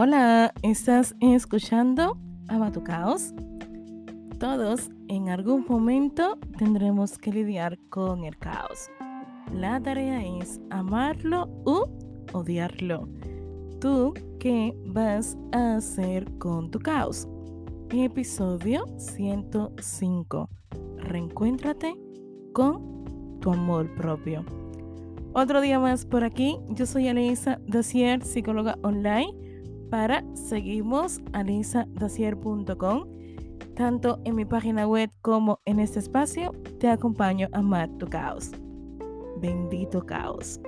Hola, ¿estás escuchando Ama tu caos? Todos en algún momento tendremos que lidiar con el caos. La tarea es amarlo u odiarlo. ¿Tú qué vas a hacer con tu caos? Episodio 105. Reencuéntrate con tu amor propio. Otro día más por aquí. Yo soy Alisa Dacier, psicóloga online para seguimos alisadacier.com. Tanto en mi página web como en este espacio te acompaño a amar tu caos. Bendito caos.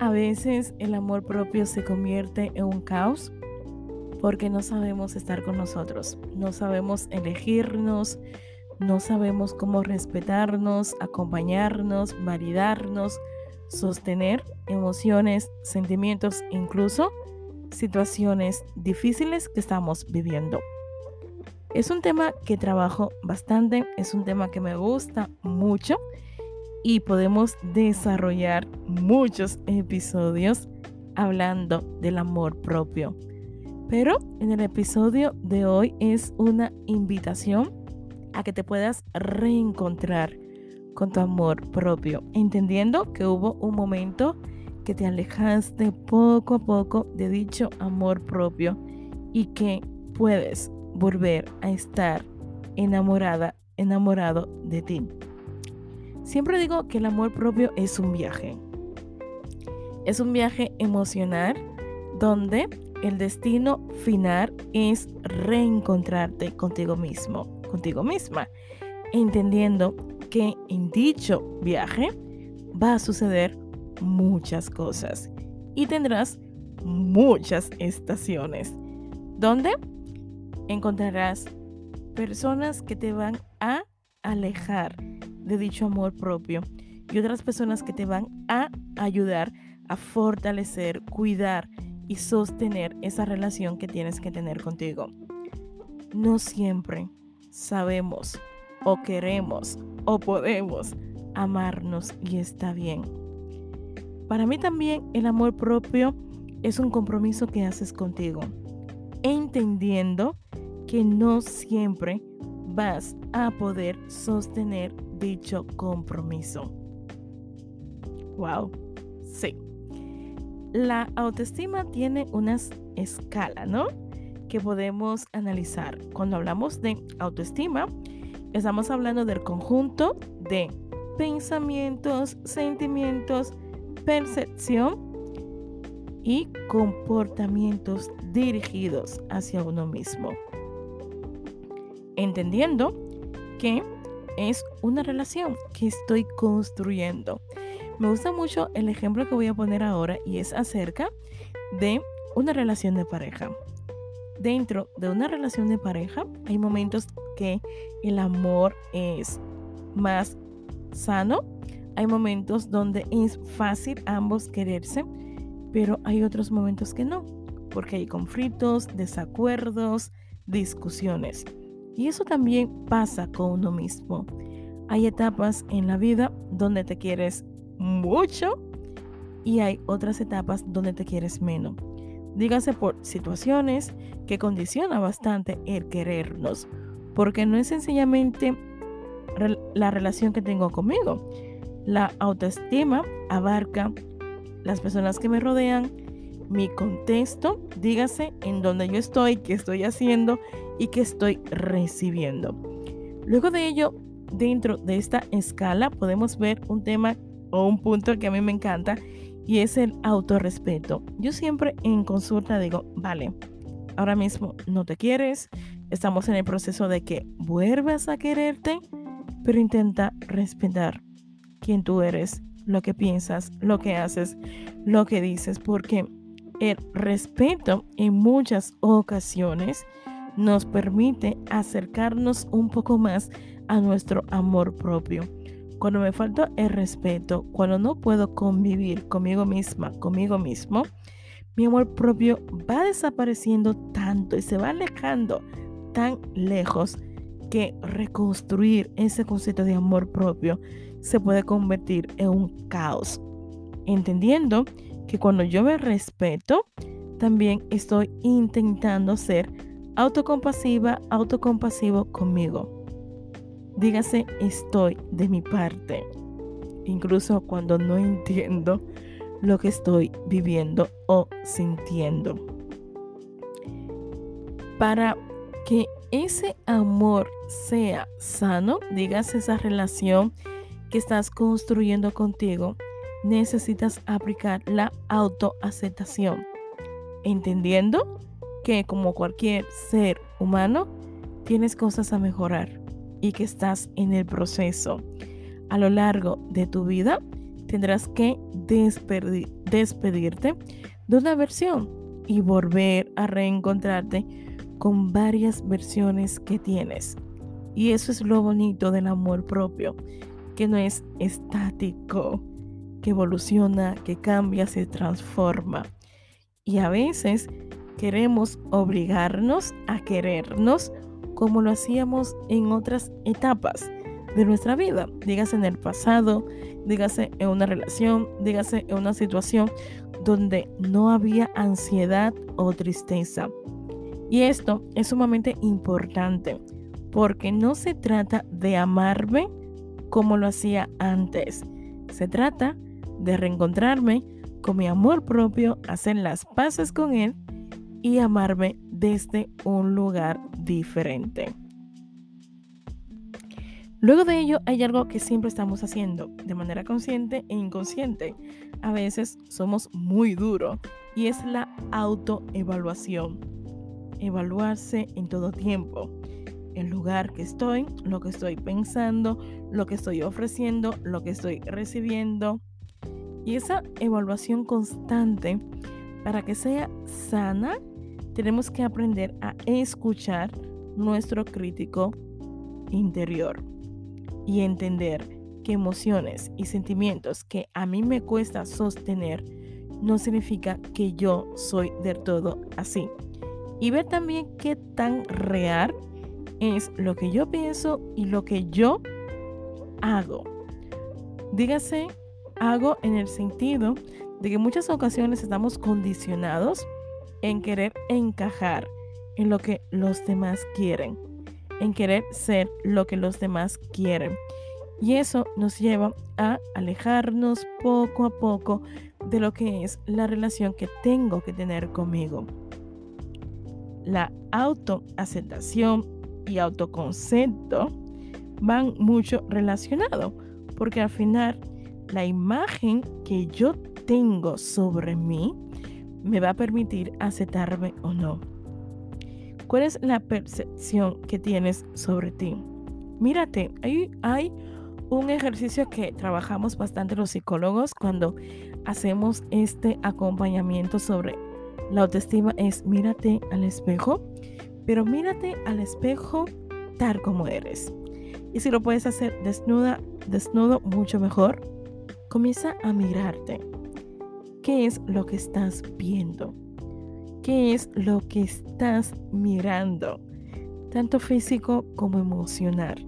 A veces el amor propio se convierte en un caos porque no sabemos estar con nosotros, no sabemos elegirnos, no sabemos cómo respetarnos, acompañarnos, validarnos, sostener emociones, sentimientos, incluso situaciones difíciles que estamos viviendo. Es un tema que trabajo bastante, es un tema que me gusta mucho y podemos desarrollar muchos episodios hablando del amor propio. Pero en el episodio de hoy es una invitación a que te puedas reencontrar con tu amor propio, entendiendo que hubo un momento que te alejaste poco a poco de dicho amor propio y que puedes volver a estar enamorada, enamorado de ti. Siempre digo que el amor propio es un viaje. Es un viaje emocional donde el destino final es reencontrarte contigo mismo, contigo misma, entendiendo que en dicho viaje va a suceder muchas cosas y tendrás muchas estaciones donde encontrarás personas que te van a alejar de dicho amor propio y otras personas que te van a ayudar a fortalecer, cuidar y sostener esa relación que tienes que tener contigo. No siempre sabemos o queremos o podemos amarnos y está bien para mí también el amor propio es un compromiso que haces contigo, entendiendo que no siempre vas a poder sostener dicho compromiso. Wow, sí. La autoestima tiene una escala, ¿no? Que podemos analizar. Cuando hablamos de autoestima, estamos hablando del conjunto de pensamientos, sentimientos, percepción y comportamientos dirigidos hacia uno mismo. Entendiendo que es una relación que estoy construyendo. Me gusta mucho el ejemplo que voy a poner ahora y es acerca de una relación de pareja. Dentro de una relación de pareja hay momentos que el amor es más sano hay momentos donde es fácil ambos quererse, pero hay otros momentos que no, porque hay conflictos, desacuerdos, discusiones. Y eso también pasa con uno mismo. Hay etapas en la vida donde te quieres mucho y hay otras etapas donde te quieres menos. Dígase por situaciones que condiciona bastante el querernos, porque no es sencillamente la relación que tengo conmigo, la autoestima abarca las personas que me rodean, mi contexto, dígase en donde yo estoy, qué estoy haciendo y qué estoy recibiendo. Luego de ello, dentro de esta escala podemos ver un tema o un punto que a mí me encanta y es el autorrespeto. Yo siempre en consulta digo, vale, ahora mismo no te quieres, estamos en el proceso de que vuelvas a quererte, pero intenta respetar quién tú eres, lo que piensas, lo que haces, lo que dices, porque el respeto en muchas ocasiones nos permite acercarnos un poco más a nuestro amor propio. Cuando me falta el respeto, cuando no puedo convivir conmigo misma, conmigo mismo, mi amor propio va desapareciendo tanto y se va alejando tan lejos que reconstruir ese concepto de amor propio se puede convertir en un caos. Entendiendo que cuando yo me respeto, también estoy intentando ser autocompasiva, autocompasivo conmigo. Dígase, estoy de mi parte, incluso cuando no entiendo lo que estoy viviendo o sintiendo. Para que ese amor sea sano, digas esa relación que estás construyendo contigo, necesitas aplicar la autoaceptación, entendiendo que como cualquier ser humano, tienes cosas a mejorar y que estás en el proceso. A lo largo de tu vida tendrás que despedirte de una versión y volver a reencontrarte con varias versiones que tienes. Y eso es lo bonito del amor propio, que no es estático, que evoluciona, que cambia, se transforma. Y a veces queremos obligarnos a querernos como lo hacíamos en otras etapas de nuestra vida, dígase en el pasado, dígase en una relación, dígase en una situación donde no había ansiedad o tristeza. Y esto es sumamente importante porque no se trata de amarme como lo hacía antes. Se trata de reencontrarme con mi amor propio, hacer las paces con él y amarme desde un lugar diferente. Luego de ello hay algo que siempre estamos haciendo de manera consciente e inconsciente. A veces somos muy duros y es la autoevaluación. Evaluarse en todo tiempo. El lugar que estoy, lo que estoy pensando, lo que estoy ofreciendo, lo que estoy recibiendo. Y esa evaluación constante, para que sea sana, tenemos que aprender a escuchar nuestro crítico interior y entender que emociones y sentimientos que a mí me cuesta sostener no significa que yo soy del todo así. Y ver también qué tan real es lo que yo pienso y lo que yo hago. Dígase, hago en el sentido de que muchas ocasiones estamos condicionados en querer encajar en lo que los demás quieren en querer ser lo que los demás quieren. Y eso nos lleva a alejarnos poco a poco de lo que es la relación que tengo que tener conmigo. La autoaceptación y autoconcepto van mucho relacionados, porque al final la imagen que yo tengo sobre mí me va a permitir aceptarme o no. ¿Cuál es la percepción que tienes sobre ti? Mírate, hay, hay un ejercicio que trabajamos bastante los psicólogos cuando hacemos este acompañamiento sobre la autoestima es mírate al espejo, pero mírate al espejo tal como eres. Y si lo puedes hacer desnuda, desnudo, mucho mejor. Comienza a mirarte. ¿Qué es lo que estás viendo? qué es lo que estás mirando, tanto físico como emocional.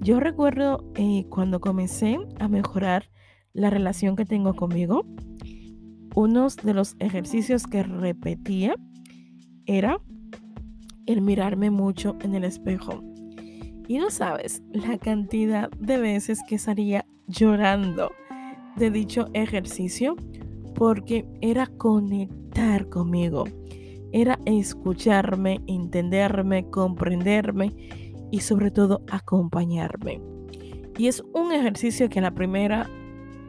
Yo recuerdo eh, cuando comencé a mejorar la relación que tengo conmigo, uno de los ejercicios que repetía era el mirarme mucho en el espejo. Y no sabes la cantidad de veces que salía llorando de dicho ejercicio porque era conectar conmigo, era escucharme, entenderme, comprenderme y sobre todo acompañarme. Y es un ejercicio que en la primera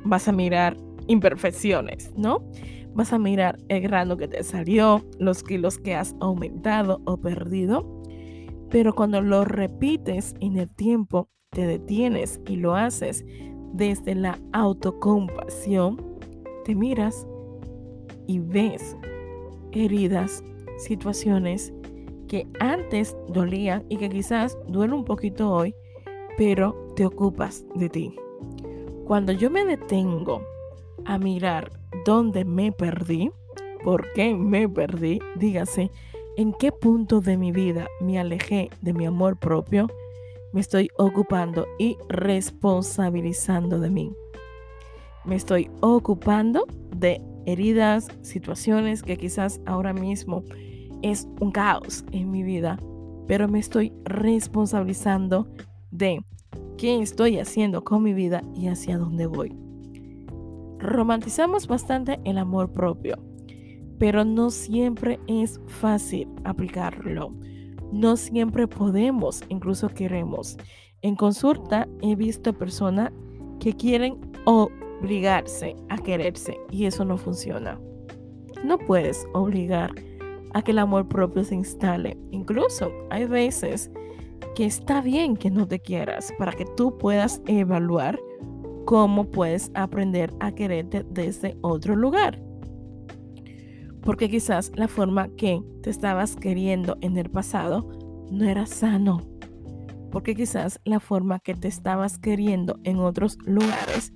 vas a mirar imperfecciones, ¿no? Vas a mirar el grano que te salió, los kilos que has aumentado o perdido. Pero cuando lo repites en el tiempo, te detienes y lo haces desde la autocompasión, te miras y ves heridas, situaciones que antes dolían y que quizás duelen un poquito hoy, pero te ocupas de ti. Cuando yo me detengo a mirar dónde me perdí, por qué me perdí, dígase, en qué punto de mi vida me alejé de mi amor propio, me estoy ocupando y responsabilizando de mí. Me estoy ocupando de heridas, situaciones que quizás ahora mismo es un caos en mi vida, pero me estoy responsabilizando de qué estoy haciendo con mi vida y hacia dónde voy. Romantizamos bastante el amor propio, pero no siempre es fácil aplicarlo. No siempre podemos, incluso queremos. En consulta he visto personas que quieren obligarse a quererse y eso no funciona. No puedes obligar a que el amor propio se instale. Incluso hay veces que está bien que no te quieras para que tú puedas evaluar cómo puedes aprender a quererte desde otro lugar. Porque quizás la forma que te estabas queriendo en el pasado no era sano. Porque quizás la forma que te estabas queriendo en otros lugares